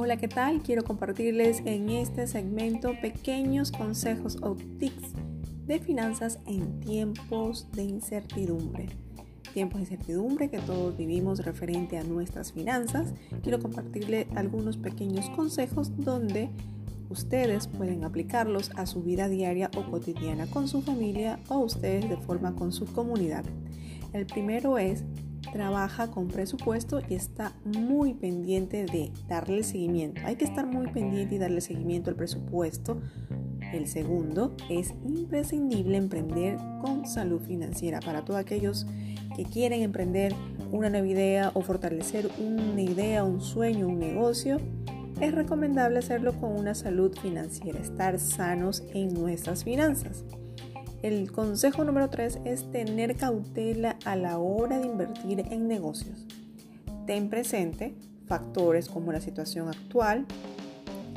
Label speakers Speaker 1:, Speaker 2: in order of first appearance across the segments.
Speaker 1: Hola, ¿qué tal? Quiero compartirles en este segmento pequeños consejos o tips de finanzas en tiempos de incertidumbre. Tiempos de incertidumbre que todos vivimos referente a nuestras finanzas. Quiero compartirles algunos pequeños consejos donde ustedes pueden aplicarlos a su vida diaria o cotidiana con su familia o ustedes de forma con su comunidad. El primero es trabaja con presupuesto y está muy pendiente de darle seguimiento. Hay que estar muy pendiente y darle seguimiento al presupuesto. El segundo es imprescindible emprender con salud financiera para todos aquellos que quieren emprender una nueva idea o fortalecer una idea, un sueño, un negocio. Es recomendable hacerlo con una salud financiera, estar sanos en nuestras finanzas. El consejo número 3 es tener cautela a la hora de invertir en negocios. Ten presente factores como la situación actual,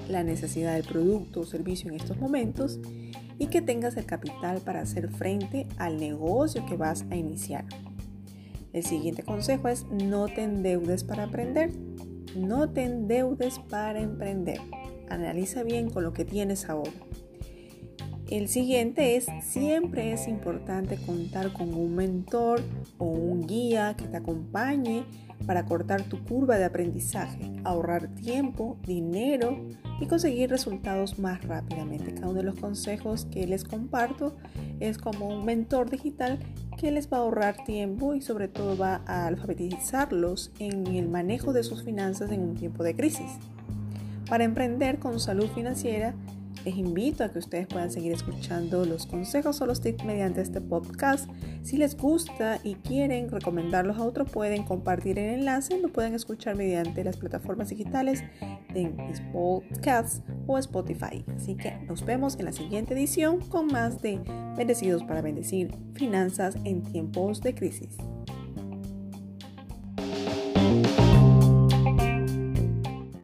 Speaker 1: la necesidad del producto o servicio en estos momentos y que tengas el capital para hacer frente al negocio que vas a iniciar. El siguiente consejo es no te endeudes para aprender. No te endeudes para emprender. Analiza bien con lo que tienes ahora. El siguiente es, siempre es importante contar con un mentor o un guía que te acompañe para cortar tu curva de aprendizaje, ahorrar tiempo, dinero y conseguir resultados más rápidamente. Cada uno de los consejos que les comparto es como un mentor digital que les va a ahorrar tiempo y sobre todo va a alfabetizarlos en el manejo de sus finanzas en un tiempo de crisis. Para emprender con salud financiera, les invito a que ustedes puedan seguir escuchando los consejos o los tips mediante este podcast. Si les gusta y quieren recomendarlos a otros, pueden compartir el enlace. Lo pueden escuchar mediante las plataformas digitales de Podcast o Spotify. Así que nos vemos en la siguiente edición con más de Bendecidos para Bendecir Finanzas en tiempos de crisis.